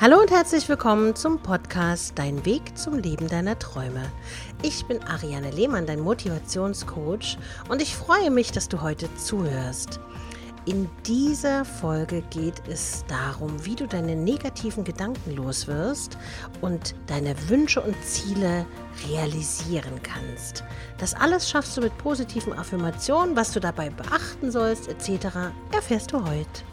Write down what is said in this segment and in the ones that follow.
Hallo und herzlich willkommen zum Podcast Dein Weg zum Leben deiner Träume. Ich bin Ariane Lehmann, dein Motivationscoach und ich freue mich, dass du heute zuhörst. In dieser Folge geht es darum, wie du deine negativen Gedanken loswirst und deine Wünsche und Ziele realisieren kannst. Das alles schaffst du mit positiven Affirmationen. Was du dabei beachten sollst, etc., erfährst du heute.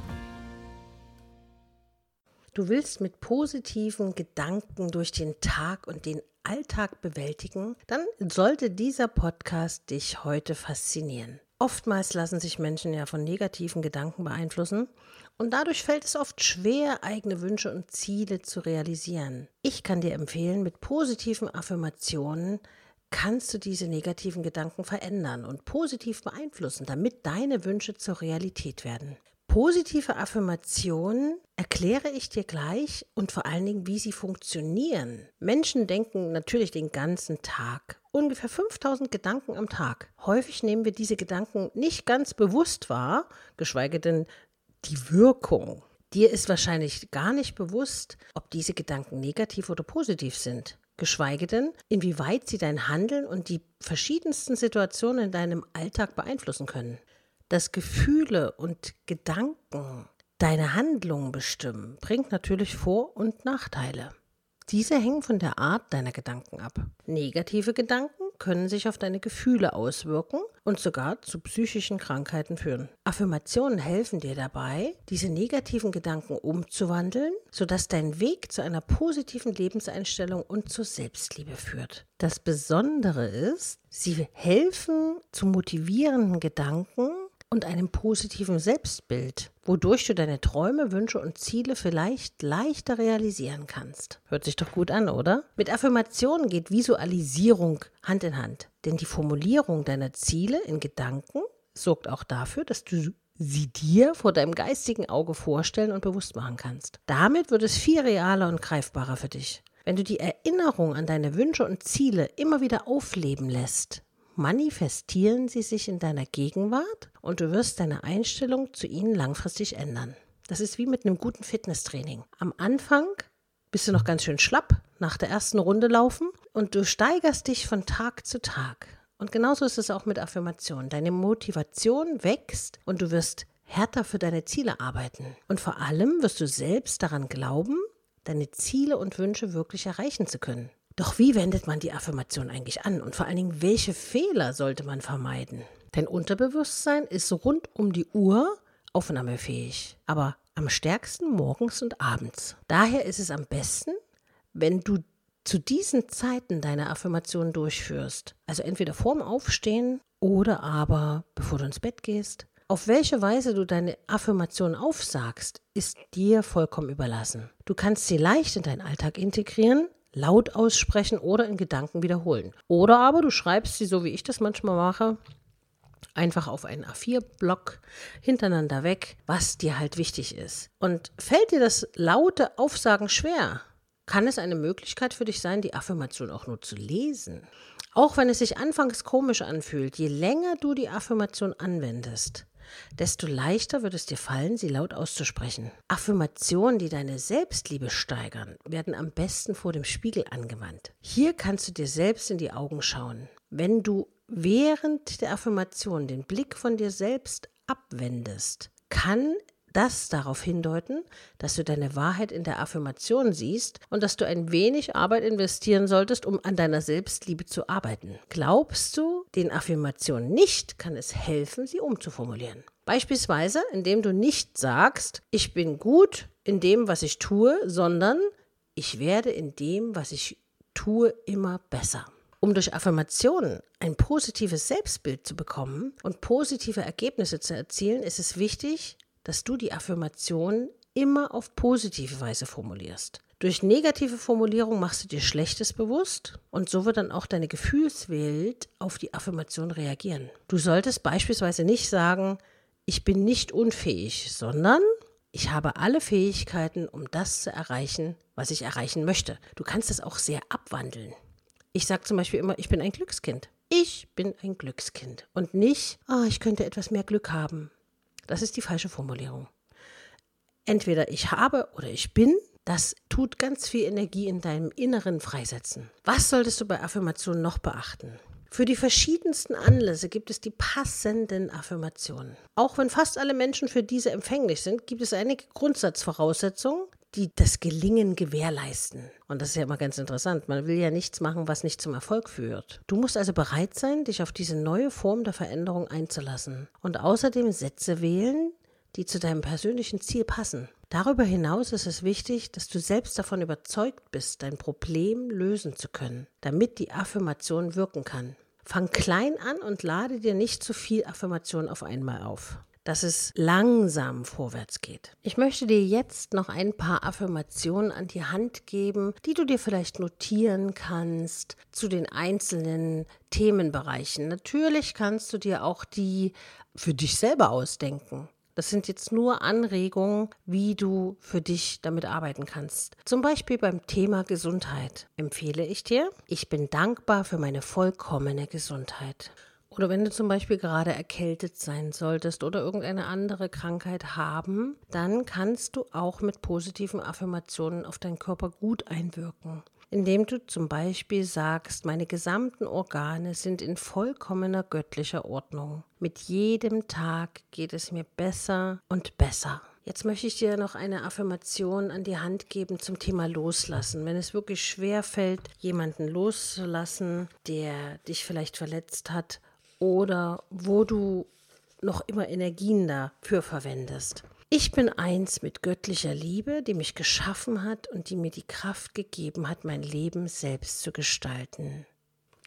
Du willst mit positiven Gedanken durch den Tag und den Alltag bewältigen, dann sollte dieser Podcast dich heute faszinieren. Oftmals lassen sich Menschen ja von negativen Gedanken beeinflussen und dadurch fällt es oft schwer, eigene Wünsche und Ziele zu realisieren. Ich kann dir empfehlen, mit positiven Affirmationen kannst du diese negativen Gedanken verändern und positiv beeinflussen, damit deine Wünsche zur Realität werden. Positive Affirmationen erkläre ich dir gleich und vor allen Dingen, wie sie funktionieren. Menschen denken natürlich den ganzen Tag. Ungefähr 5000 Gedanken am Tag. Häufig nehmen wir diese Gedanken nicht ganz bewusst wahr, geschweige denn die Wirkung. Dir ist wahrscheinlich gar nicht bewusst, ob diese Gedanken negativ oder positiv sind geschweige denn, inwieweit sie dein Handeln und die verschiedensten Situationen in deinem Alltag beeinflussen können dass Gefühle und Gedanken deine Handlungen bestimmen, bringt natürlich Vor- und Nachteile. Diese hängen von der Art deiner Gedanken ab. Negative Gedanken können sich auf deine Gefühle auswirken und sogar zu psychischen Krankheiten führen. Affirmationen helfen dir dabei, diese negativen Gedanken umzuwandeln, sodass dein Weg zu einer positiven Lebenseinstellung und zur Selbstliebe führt. Das Besondere ist, sie helfen zu motivierenden Gedanken und einem positiven Selbstbild, wodurch du deine Träume, Wünsche und Ziele vielleicht leichter realisieren kannst. Hört sich doch gut an, oder? Mit Affirmationen geht Visualisierung Hand in Hand, denn die Formulierung deiner Ziele in Gedanken sorgt auch dafür, dass du sie dir vor deinem geistigen Auge vorstellen und bewusst machen kannst. Damit wird es viel realer und greifbarer für dich. Wenn du die Erinnerung an deine Wünsche und Ziele immer wieder aufleben lässt, manifestieren sie sich in deiner Gegenwart und du wirst deine Einstellung zu ihnen langfristig ändern. Das ist wie mit einem guten Fitnesstraining. Am Anfang bist du noch ganz schön schlapp nach der ersten Runde laufen und du steigerst dich von Tag zu Tag. Und genauso ist es auch mit Affirmationen. Deine Motivation wächst und du wirst härter für deine Ziele arbeiten. Und vor allem wirst du selbst daran glauben, deine Ziele und Wünsche wirklich erreichen zu können. Doch wie wendet man die Affirmation eigentlich an und vor allen Dingen, welche Fehler sollte man vermeiden? Dein Unterbewusstsein ist rund um die Uhr aufnahmefähig, aber am stärksten morgens und abends. Daher ist es am besten, wenn du zu diesen Zeiten deine Affirmation durchführst. Also entweder vorm Aufstehen oder aber bevor du ins Bett gehst. Auf welche Weise du deine Affirmation aufsagst, ist dir vollkommen überlassen. Du kannst sie leicht in deinen Alltag integrieren, laut aussprechen oder in Gedanken wiederholen. Oder aber du schreibst sie, so wie ich das manchmal mache, einfach auf einen A4-Block hintereinander weg, was dir halt wichtig ist. Und fällt dir das laute Aufsagen schwer, kann es eine Möglichkeit für dich sein, die Affirmation auch nur zu lesen. Auch wenn es sich anfangs komisch anfühlt, je länger du die Affirmation anwendest, desto leichter wird es dir fallen, sie laut auszusprechen. Affirmationen, die deine Selbstliebe steigern, werden am besten vor dem Spiegel angewandt. Hier kannst du dir selbst in die Augen schauen. Wenn du während der Affirmation den Blick von dir selbst abwendest, kann das darauf hindeuten, dass du deine Wahrheit in der Affirmation siehst und dass du ein wenig Arbeit investieren solltest, um an deiner Selbstliebe zu arbeiten. Glaubst du den Affirmationen nicht, kann es helfen, sie umzuformulieren. Beispielsweise, indem du nicht sagst, ich bin gut in dem, was ich tue, sondern ich werde in dem, was ich tue, immer besser. Um durch Affirmationen ein positives Selbstbild zu bekommen und positive Ergebnisse zu erzielen, ist es wichtig, dass du die Affirmation immer auf positive Weise formulierst. Durch negative Formulierung machst du dir Schlechtes bewusst und so wird dann auch deine Gefühlswelt auf die Affirmation reagieren. Du solltest beispielsweise nicht sagen, ich bin nicht unfähig, sondern ich habe alle Fähigkeiten, um das zu erreichen, was ich erreichen möchte. Du kannst es auch sehr abwandeln. Ich sage zum Beispiel immer, ich bin ein Glückskind. Ich bin ein Glückskind und nicht, oh, ich könnte etwas mehr Glück haben. Das ist die falsche Formulierung. Entweder ich habe oder ich bin Das tut ganz viel Energie in deinem Inneren freisetzen. Was solltest du bei Affirmationen noch beachten? Für die verschiedensten Anlässe gibt es die passenden Affirmationen. Auch wenn fast alle Menschen für diese empfänglich sind, gibt es einige Grundsatzvoraussetzungen, die das Gelingen gewährleisten. Und das ist ja immer ganz interessant. Man will ja nichts machen, was nicht zum Erfolg führt. Du musst also bereit sein, dich auf diese neue Form der Veränderung einzulassen. Und außerdem Sätze wählen, die zu deinem persönlichen Ziel passen. Darüber hinaus ist es wichtig, dass du selbst davon überzeugt bist, dein Problem lösen zu können, damit die Affirmation wirken kann. Fang klein an und lade dir nicht zu viel Affirmation auf einmal auf dass es langsam vorwärts geht. Ich möchte dir jetzt noch ein paar Affirmationen an die Hand geben, die du dir vielleicht notieren kannst zu den einzelnen Themenbereichen. Natürlich kannst du dir auch die für dich selber ausdenken. Das sind jetzt nur Anregungen, wie du für dich damit arbeiten kannst. Zum Beispiel beim Thema Gesundheit empfehle ich dir, ich bin dankbar für meine vollkommene Gesundheit. Oder wenn du zum Beispiel gerade erkältet sein solltest oder irgendeine andere Krankheit haben, dann kannst du auch mit positiven Affirmationen auf deinen Körper gut einwirken indem du zum Beispiel sagst, meine gesamten Organe sind in vollkommener göttlicher Ordnung. Mit jedem Tag geht es mir besser und besser. Jetzt möchte ich dir noch eine Affirmation an die Hand geben zum Thema Loslassen. Wenn es wirklich schwer fällt, jemanden loszulassen, der dich vielleicht verletzt hat oder wo du noch immer Energien dafür verwendest. Ich bin eins mit göttlicher Liebe, die mich geschaffen hat und die mir die Kraft gegeben hat, mein Leben selbst zu gestalten.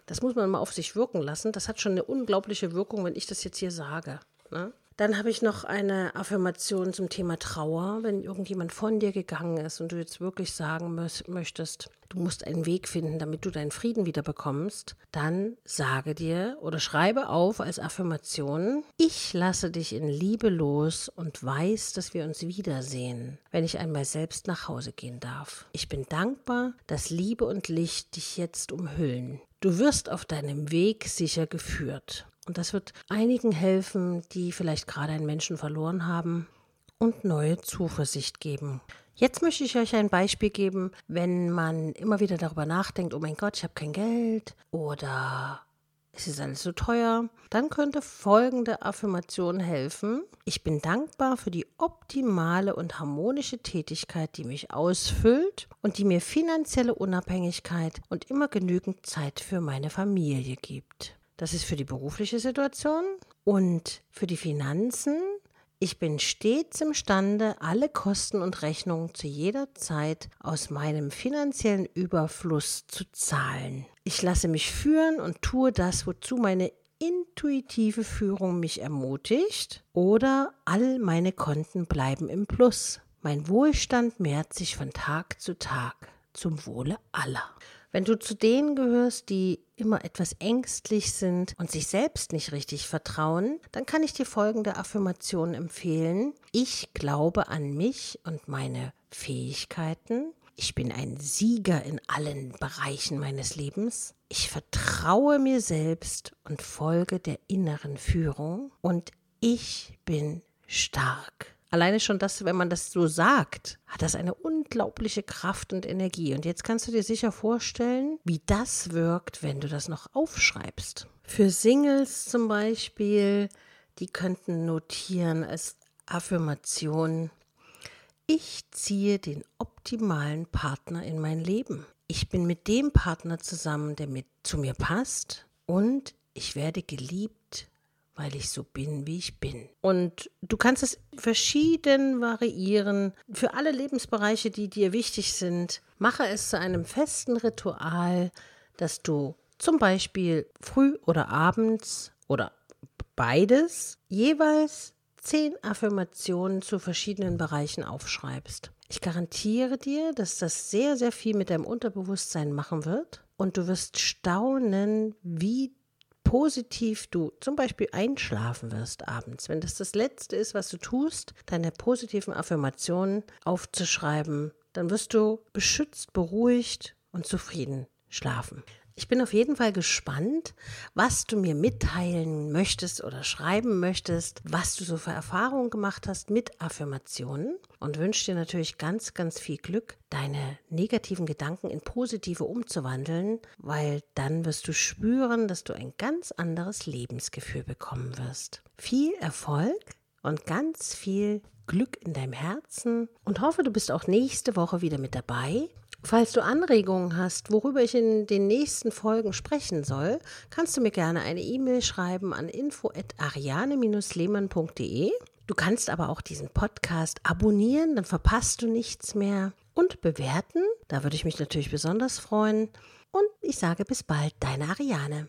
Das muss man mal auf sich wirken lassen. Das hat schon eine unglaubliche Wirkung, wenn ich das jetzt hier sage. Ne? Dann habe ich noch eine Affirmation zum Thema Trauer. Wenn irgendjemand von dir gegangen ist und du jetzt wirklich sagen möchtest, du musst einen Weg finden, damit du deinen Frieden wieder bekommst, dann sage dir oder schreibe auf als Affirmation, ich lasse dich in Liebe los und weiß, dass wir uns wiedersehen, wenn ich einmal selbst nach Hause gehen darf. Ich bin dankbar, dass Liebe und Licht dich jetzt umhüllen. Du wirst auf deinem Weg sicher geführt. Und das wird einigen helfen, die vielleicht gerade einen Menschen verloren haben und neue Zuversicht geben. Jetzt möchte ich euch ein Beispiel geben, wenn man immer wieder darüber nachdenkt, oh mein Gott, ich habe kein Geld oder es ist alles so teuer, dann könnte folgende Affirmation helfen. Ich bin dankbar für die optimale und harmonische Tätigkeit, die mich ausfüllt und die mir finanzielle Unabhängigkeit und immer genügend Zeit für meine Familie gibt. Das ist für die berufliche Situation und für die Finanzen. Ich bin stets imstande, alle Kosten und Rechnungen zu jeder Zeit aus meinem finanziellen Überfluss zu zahlen. Ich lasse mich führen und tue das, wozu meine intuitive Führung mich ermutigt oder all meine Konten bleiben im Plus. Mein Wohlstand mehrt sich von Tag zu Tag zum Wohle aller. Wenn du zu denen gehörst, die immer etwas ängstlich sind und sich selbst nicht richtig vertrauen, dann kann ich dir folgende Affirmation empfehlen. Ich glaube an mich und meine Fähigkeiten. Ich bin ein Sieger in allen Bereichen meines Lebens. Ich vertraue mir selbst und folge der inneren Führung. Und ich bin stark. Alleine schon das, wenn man das so sagt, hat das eine unglaubliche Kraft und Energie. Und jetzt kannst du dir sicher vorstellen, wie das wirkt, wenn du das noch aufschreibst. Für Singles zum Beispiel, die könnten notieren als Affirmation, ich ziehe den optimalen Partner in mein Leben. Ich bin mit dem Partner zusammen, der mit zu mir passt und ich werde geliebt weil ich so bin, wie ich bin. Und du kannst es verschieden variieren für alle Lebensbereiche, die dir wichtig sind. Mache es zu einem festen Ritual, dass du zum Beispiel früh oder abends oder beides jeweils zehn Affirmationen zu verschiedenen Bereichen aufschreibst. Ich garantiere dir, dass das sehr, sehr viel mit deinem Unterbewusstsein machen wird und du wirst staunen, wie positiv du zum Beispiel einschlafen wirst abends, wenn das das Letzte ist, was du tust, deine positiven Affirmationen aufzuschreiben, dann wirst du beschützt, beruhigt und zufrieden schlafen. Ich bin auf jeden Fall gespannt, was du mir mitteilen möchtest oder schreiben möchtest, was du so für Erfahrungen gemacht hast mit Affirmationen und wünsche dir natürlich ganz, ganz viel Glück, deine negativen Gedanken in positive umzuwandeln, weil dann wirst du spüren, dass du ein ganz anderes Lebensgefühl bekommen wirst. Viel Erfolg und ganz viel Glück in deinem Herzen und hoffe, du bist auch nächste Woche wieder mit dabei Falls du Anregungen hast, worüber ich in den nächsten Folgen sprechen soll, kannst du mir gerne eine E-Mail schreiben an info@ariane-lehmann.de. Du kannst aber auch diesen Podcast abonnieren, dann verpasst du nichts mehr und bewerten. Da würde ich mich natürlich besonders freuen. Und ich sage bis bald, deine Ariane.